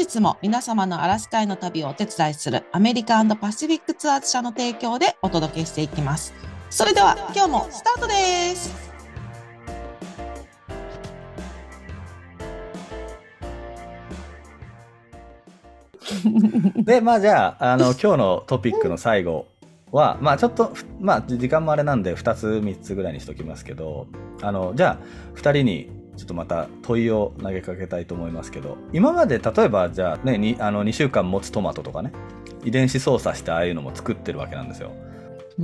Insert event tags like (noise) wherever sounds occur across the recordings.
日も皆様のアラスカへの旅をお手伝いするアメリカパシフィックツアーズ社の提供でお届けしていきます。それでは今日もスタートです。(laughs) で、まあじゃあ、あの、今日のトピックの最後は、まあちょっと、まあ時間もあれなんで2つ3つぐらいにしときますけど、あの、じゃあ2人にちょっとまた問いを投げかけたいと思いますけど、今まで例えばじゃあね、にあの2週間持つトマトとかね、遺伝子操作してああいうのも作ってるわけなんですよ。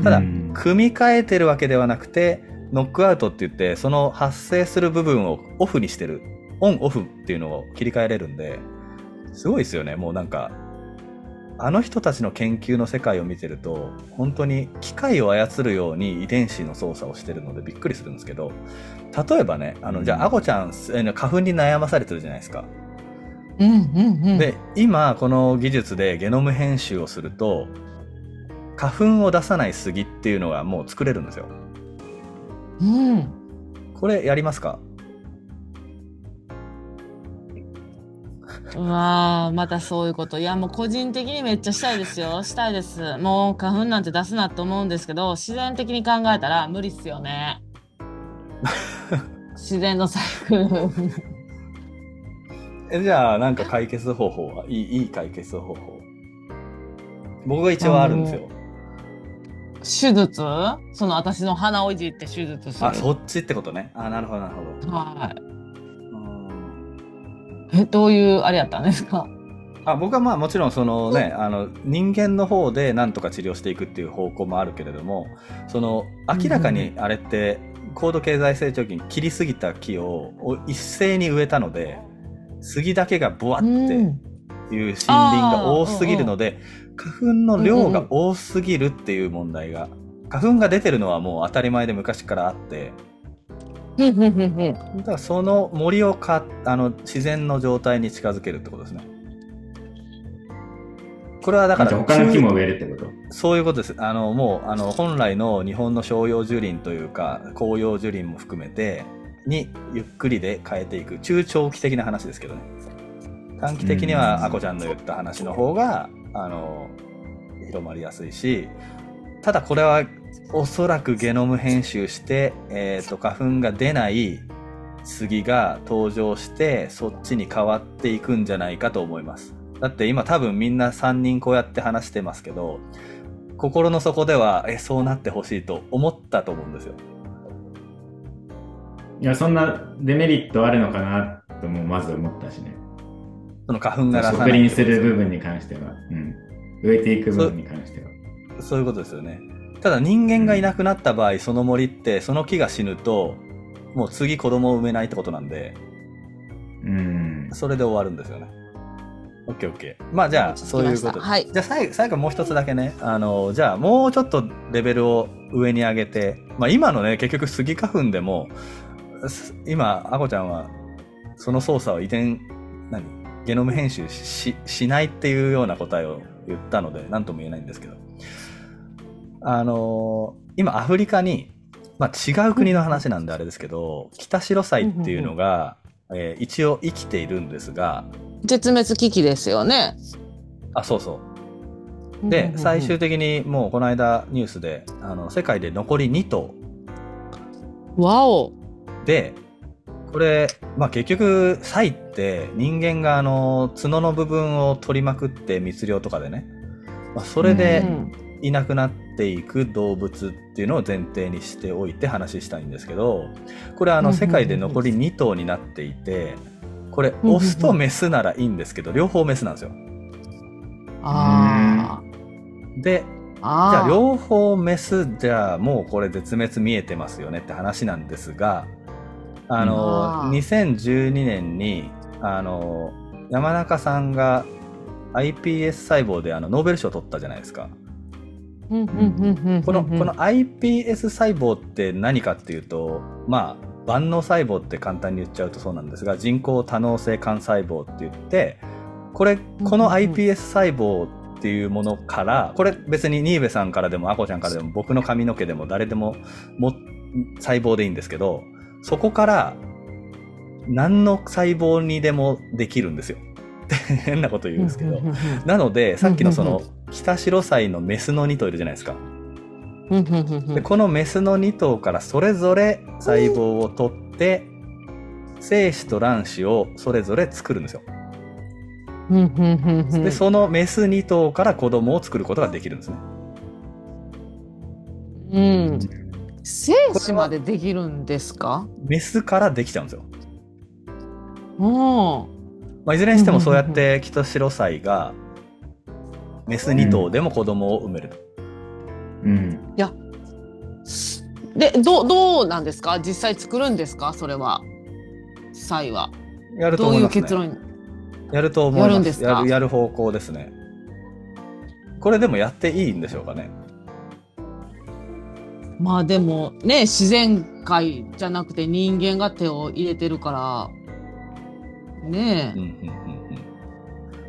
ただ、組み替えてるわけではなくて、ノックアウトって言って、その発生する部分をオフにしてる。オンオフっていうのを切り替えれるんで、すごいですよね。もうなんか、あの人たちの研究の世界を見てると、本当に機械を操るように遺伝子の操作をしてるのでびっくりするんですけど、例えばね、あの、じゃあ、あこちゃん、花粉に悩まされてるじゃないですか。うんうんうん。で、今、この技術でゲノム編集をすると、花粉を出さない杉っていうのがもう作れるんですよ。うん。これやりますか？うわまたそういうこと。いや、もう個人的にめっちゃしたいですよ。したいです。もう花粉なんて出すなと思うんですけど、自然的に考えたら無理っすよね。(laughs) 自然のサイクル。えじゃあ、なんか解決方法はいい、いい解決方法。僕が一応あるんですよ。手術？その私の鼻をいじって手術する。あ、そっちってことね。あ、なるほど、なるほど。はい。え、どういうあれやったんですか？あ僕はまあもちろんそのね、あの人間の方で何とか治療していくっていう方向もあるけれどもその明らかにあれって高度経済成長期に切りすぎた木を一斉に植えたので杉だけがブワっていう森林が多すぎるので、花粉の量が多すぎるっていう問題が、花粉が出てるのはもう当たり前で昔からあってだからその森をかあの自然の状態に近づけるってことですね。これはだから他の木も植えるってこと？そういうことです。あのもうあの本来の日本の商用樹林というか紅葉樹林も含めてにゆっくりで変えていく中長期的な話ですけどね。短期的にはあこちゃんの言った話の方があの広まりやすいしただこれはおそらくゲノム編集して、えっ、ー、と、花粉が出ない杉が登場して、そっちに変わっていくんじゃないかと思います。だって今多分みんな3人こうやって話してますけど、心の底では、え、そうなってほしいと思ったと思うんですよ。いや、そんなデメリットあるのかなともまず思ったしね。その花粉が植林する部分に関しては。うん。植えていく部分に関しては。そういうことですよね。ただ人間がいなくなった場合、その森ってその木が死ぬと、もう次子供を産めないってことなんで、うん。それで終わるんですよね。オッケーオッケー。まあじゃあ、そういうことはい。じゃあ最後、最後もう一つだけね。あの、じゃあもうちょっとレベルを上に上げて、まあ今のね、結局スギ花粉でも、今、あこちゃんは、その操作を遺伝、何？ゲノム編集ししないっていうような答えを言ったので、何とも言えないんですけど。あのー、今アフリカに、まあ、違う国の話なんであれですけど、北シロサイっていうのが、えー、一応生きているんですが絶滅危機ですよね。あそうそう。で最終的にもうこの間ニュースであの世界で残り2頭。わお。でこれ、まあ、結局サイって人間があの角の部分を取りまくって密漁とかでね、まあ、それでいなくなっていく動物っていうのを前提にしておいて話したいんですけどこれあの世界で残り2頭になっていてこれオスとメスならいいんですけど両方メスなんですよ。あでじゃあ両方メスじゃあもうこれ絶滅見えてますよねって話なんですがあの2012年にあの山中さんが iPS 細胞であのノーベル賞を取ったじゃないですか。このこの iPS 細胞って何かっていうとまあ万能細胞って簡単に言っちゃうとそうなんですが人工多能性幹細胞って言ってこれこの iPS 細胞っていうものからこれ別に新部さんからでもあこちゃんからでも僕の髪の毛でも誰でもも細胞でいいんですけどそこから何の細胞にでもできるんですよ。って変なこと言うんですけど、なのでさっきのそうんの北白菜のメスの2頭いるじゃないですか。でこのメスの2頭からそれぞれ細胞を取って精子と卵子をそれぞれ作るんですよ。でそのメス2頭から子供を作ることができるんですね。うん精子までできるんですか？メスからできちゃうんですよ。うんまあ、いずれにしてもそうやって北白菜がメス2頭でも子供を産めると。うん。でどうどうなんですか？実際作るんですか？それは際はやるとどう思いますね。いう結論？やると思います。やるんですか？やるやる方向ですね。これでもやっていいんでしょうかね？まあでもね自然界じゃなくて人間が手を入れてるからねうんうんうんうん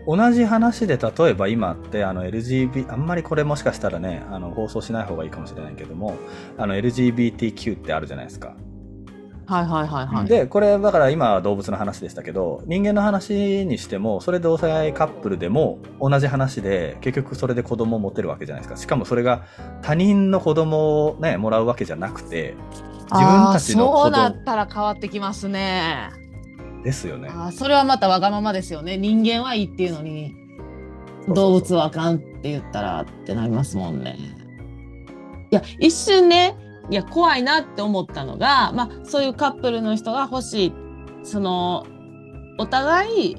同じ話で例えば今ってあの LGBT あんまりこれもしかしたらねあの放送しない方がいいかもしれないけどもあの LGBTQ ってあるじゃないですか。はいはいはいはい。でこれだから今は動物の話でしたけど人間の話にしてもそれ同性愛カップルでも同じ話で結局それで子供を持てるわけじゃないですかしかもそれが他人の子供をねもらうわけじゃなくて自分たちの子あーそうな供ったら変わってきますね。ですよね。あーそれはまたわがままですよね。人間はいいっていうのに動物はあかんって言ったらってなりますもんね。いや一瞬ねいや怖いなって思ったのが、まあ、そういうカップルの人が欲しいそのお互い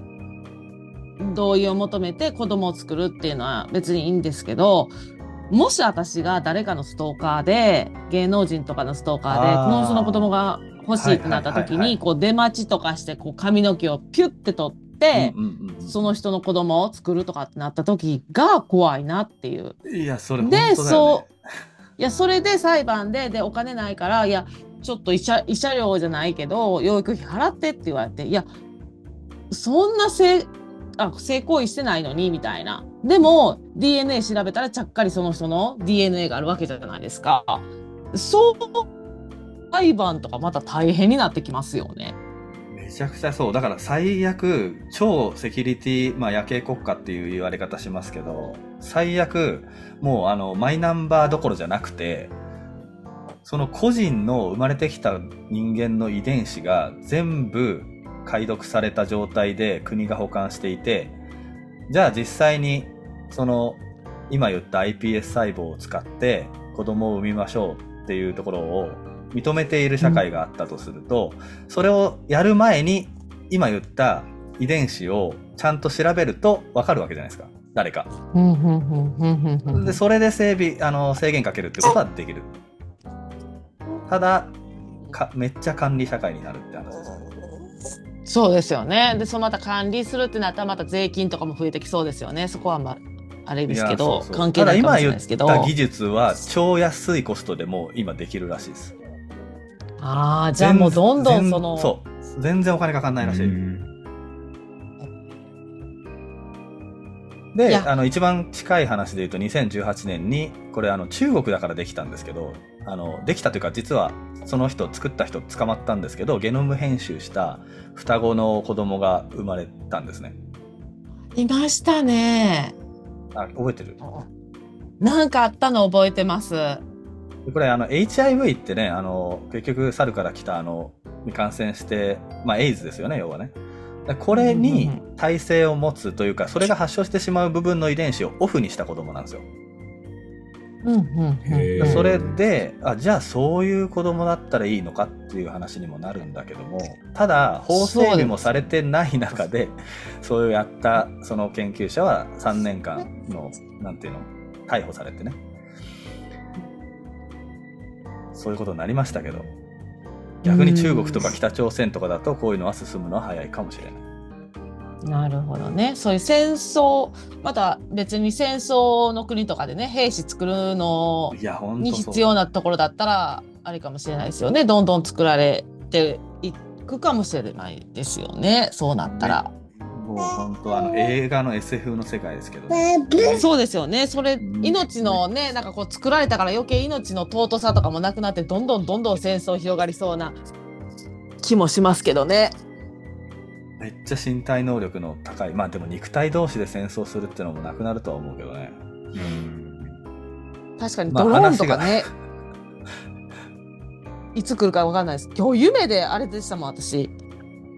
同意を求めて子供を作るっていうのは別にいいんですけどもし私が誰かのストーカーで芸能人とかのストーカーでこの人の子供が欲しいってなった時にこう出待ちとかしてこう髪の毛をピュッて取って、その人の子供を作るとかってなった時が怖いなっていう。いやそれね。そう。いやそれで裁判ででお金ないからいやちょっと慰謝慰謝料じゃないけど養育費払ってって言われていやそんな性あ性行為してないのにみたいな。でも DNA 調べたらちゃっかりその人の DNA があるわけじゃないですか。そう裁判とかまた大変になってきますよね。めちゃくちゃそう。だから最悪、超セキュリティ、まあ夜景国家っていう言われ方しますけど、最悪、もうあの、マイナンバーどころじゃなくて、その個人の生まれてきた人間の遺伝子が全部解読された状態で国が保管していて、じゃあ実際に、その、今言った iPS 細胞を使って子供を産みましょうっていうところを認めている社会があったとすると、それをやる前に今言った遺伝子をちゃんと調べると分かるわけじゃないですか。誰か。でそれで整備あの制限かけるってことはできる。ただかめっちゃ管理社会になるって話です。そうですよね。で、そのまた管理するってなったらまた税金とかも増えてきそうですよね。そこはまあ、あれですけど、そうそう関係ないかもしれないただ今言ですけど。った技術は超安いコストでもう今できるらしいですああ、じゃあもうどんどん全その、そう。全然お金かかんないらしい、うん。であの一番近い話で言うと2018年にこれあの中国だからできたんですけどあのできたというか実はその人作った人捕まったんですけどゲノム編集した双子の子供が生まれたんですね。いましたね。あ覚えてる？なんかあったの覚えてます。でこれあの HIV ってねあの結局猿から来たあのに感染して、まあ、エイズですよね要はね。でこれに耐性を持つというかそれが発症してしまう部分の遺伝子をオフにした子供なんですよ。うんうんそれであじゃあそういう子供だったらいいのかっていう話にもなるんだけどもただ法整備もされてない中でそうやったその研究者は3年間のなんていうの逮捕されてねそういうことになりましたけど逆に中国とか北朝鮮とかだとこういうのは進むのは早いかもしれない。なるほどね。そういう戦争、また別に戦争の国とかでね、兵士作るのいや本に必要なところだったら、あれかもしれないですよね。どんどん作られていくかもしれないですよね。そうなったら。もう本当あの映画の SF の世界ですけど、ね、そうですよね。それ、ん。命のね、なんかこう作られたから余計命の尊さとかもなくなって、どんどんどんどん戦争広がりそうな。気もしますけどね。めっちゃ身体能力の高い。まあでも肉体同士で戦争するっていうのもなくなるとは思うけどね。うん。確かにまあドローンとかね、いつ来るかわかんないです。今日夢であれでしたもん私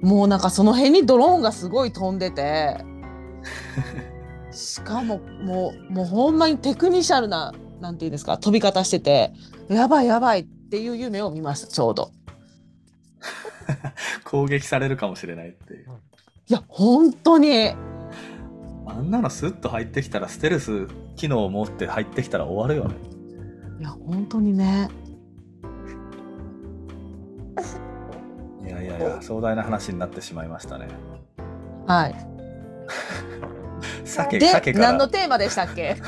もうなんかその辺にドローンがすごい飛んでて。しかももうもうほんまにテクニシャルななんていうんですか飛び方してて。やばいやばいっていう夢を見ましたちょうど。(laughs) 攻撃されるかもしれないっていう。いや本当に。あんなのスッと入ってきたらステルス機能を持って入ってきたら終わるよね。いや本当にね壮大な話になってしまいましたね。はい。鮭で鮭から。何のテーマでしたっけ？(laughs)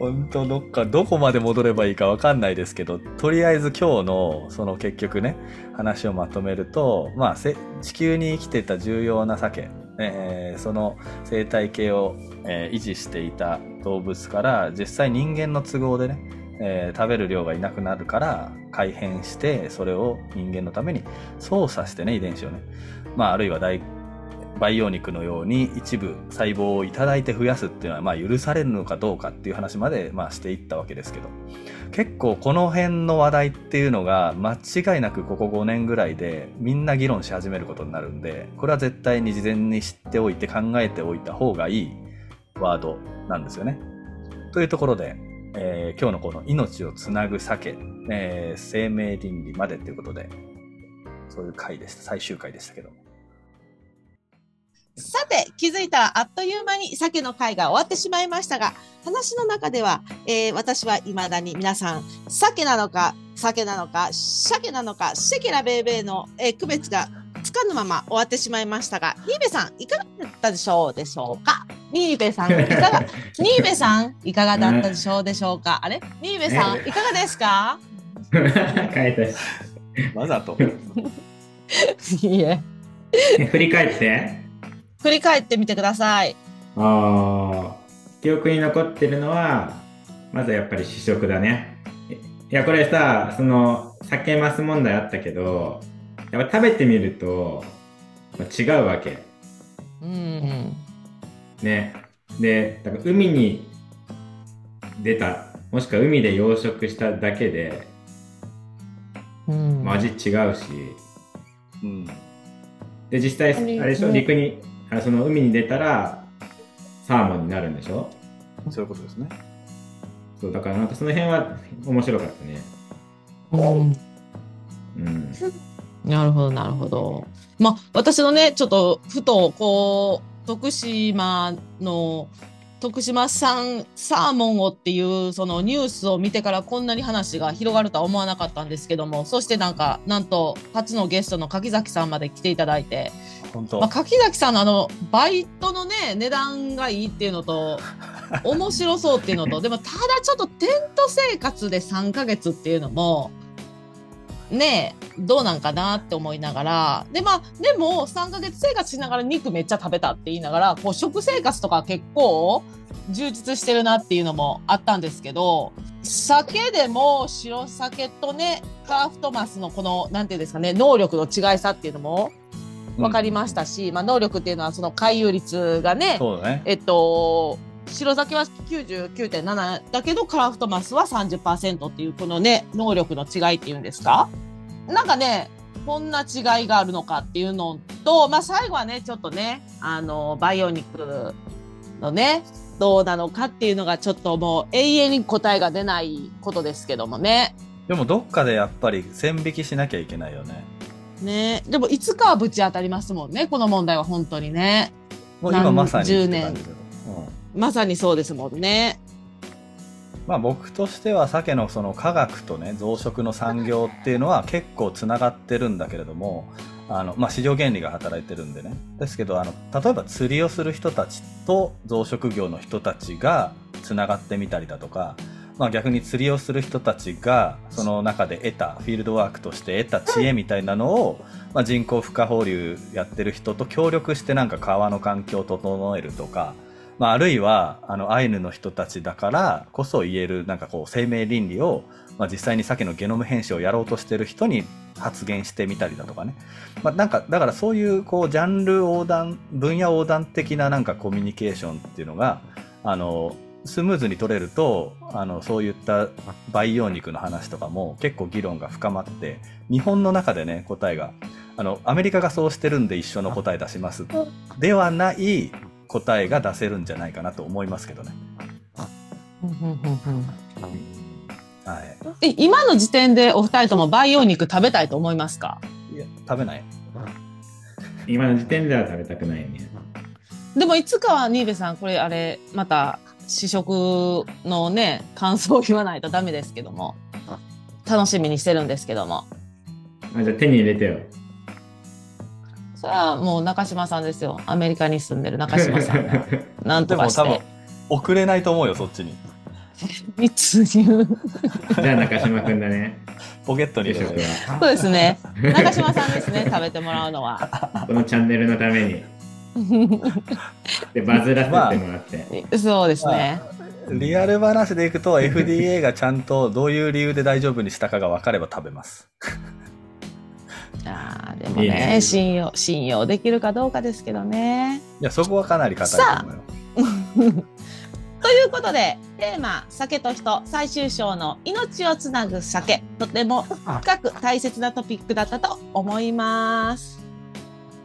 本当どっかどこまで戻ればいいかわかんないですけどとりあえず今日のその結局ね話をまとめるとまあせ地球に生きてた重要な鮭、えーその生態系を、えー維持していた動物から実際人間の都合でね、えー食べる量がいなくなるから改変してそれを人間のために操作してね遺伝子をねまああるいは大培養肉のように一部細胞をいただいて増やすっていうのはまあ許されるのかどうかっていう話までまあしていったわけですけど結構この辺の話題っていうのが間違いなくここ5年ぐらいでみんな議論し始めることになるんでこれは絶対に事前に知っておいて考えておいた方がいいワードなんですよね。というところで、えー今日のこの命をつなぐ鮭、えー生命倫理までということでそういう回でした最終回でしたけど。さて気づいたらあっという間に鮭の会が終わってしまいましたが話の中では、えー私は未だに皆さん鮭なのか鮭なのか鮭なのかシェケラベーベーの、えー区別がつかぬまま終わってしまいましたがニーベさんいかがだったでしょうでしょうか？ニーベさんいかが (laughs) ニーベさんいかがだったでしょうでしょうか？あれ？ニーベさんいかがですか？わざと。(laughs) いいえ振り返って？振り返ってみてくださいああ、記憶に残ってるのは、まずやっぱり試食だね。いや、これさ、その、酒マス問題あったけど、やっぱ食べてみると、まあ違うわけ。うんね。で、だから海に出た、もしくは海で養殖しただけで、うん味違うし、うん。で、実際、あれあれでしょ、ね陸に、あその海に出たら、サーモンになるんでしょ？そういうことですね。そう、だからなんかその辺は面白かったね。うんうん。なるほど、なるほど。まあ、私のね、ちょっと、ふと、こう、徳島の、徳島産サーモンをっていう、そのニュースを見てからこんなに話が広がるとは思わなかったんですけども、そしてなんか、なんと、初のゲストの柿崎さんまで来ていただいて、本当。まあ、柿崎さんのあの、バイトのね、値段がいいっていうのと、面白そうっていうのと、でも、ただちょっとテント生活で3ヶ月っていうのも、ねえ、どうなんかなって思いながら、で、まあ、でも、3ヶ月生活しながら肉めっちゃ食べたって言いながら、こう、食生活とか結構充実してるなっていうのもあったんですけど、酒でも白酒とね、カーフトマスのこの、なんていうんですかね、能力の違いさっていうのも分かりましたし、まあ、能力っていうのはその回遊率がね、ね。えっと、白酒は99.7だけど、クラフトマスは30%っていう、このね、能力の違いっていうんですか？なんかね、こんな違いがあるのかっていうのと、まあ最後はね、ちょっとね、あの、バイオニックのね、どうなのかっていうのがちょっともう永遠に答えが出ないことですけどもね。でもどっかでやっぱり線引きしなきゃいけないよね。ね。でもいつかはぶち当たりますもんね、この問題は本当にね。もう今まさに何十まさにそうですもんね。まあ僕としては鮭のその科学とね増殖の産業っていうのは結構つながってるんだけれどもあの、まあ、市場原理が働いてるんでねですけどあの例えば釣りをする人たちと増殖業の人たちがつながってみたりだとか、まあ、逆に釣りをする人たちがその中で得たフィールドワークとして得た知恵みたいなのを、まあ、人工孵化放流やってる人と協力してなんか川の環境を整えるとか、まあ、あるいは、あの、アイヌの人たちだからこそ言える、なんかこう、生命倫理を、まあ、実際に鮭のゲノム編集をやろうとしてる人に発言してみたりだとかね。まあ、なんか、だからそういう、こう、ジャンル横断、分野横断的ななんかコミュニケーションっていうのが、あの、スムーズに取れると、あの、そういった培養肉の話とかも結構議論が深まって、日本の中でね、答えが、あの、アメリカがそうしてるんで一緒の答え出します。ではない答えが出せるんじゃないかなと思いますけどね。はい、え今の時点でお二人とも培養肉食べたいと思いますか？いや食べない。今の時点では食べたくないね。でもいつかは新部さんこれあれまた試食のね感想を言わないとダメですけども。楽しみにしてるんですけども。あじゃあ手に入れてよそれはもう中島さんですよ。アメリカに住んでる中島さんが。(laughs) なんとかして。でも多分送れないと思うよそっちに。(laughs) 密入じゃあ中島くんだね。ポケットにそうですね。中島さんですね食べてもらうのは。このチャンネルのために。でバズらせてもらって、まあ、そうですね、まあ、リアル話でいくと FDA がちゃんとどういう理由で大丈夫にしたかが分かれば食べますあでもね、ね、信用信用できるかどうかですけどね。いやそこはかなり硬いと思うよ。(laughs) ということでテーマ「酒と人」最終章の「命をつなぐ酒」とても深く大切なトピックだったと思います。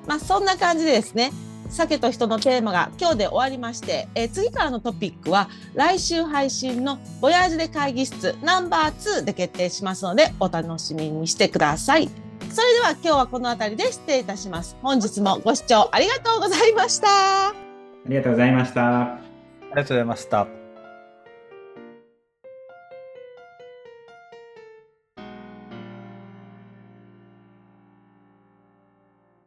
まあそんな感じでですね酒と人のテーマが今日で終わりまして、えー、次からのトピックは来週配信の「ボヤージュで会議室ナンバー2」で決定しますのでお楽しみにしてください。それでは今日はこの辺りで失礼いたします。本日もご視聴ありがとうございました。ありがとうございました。ありがとうございました。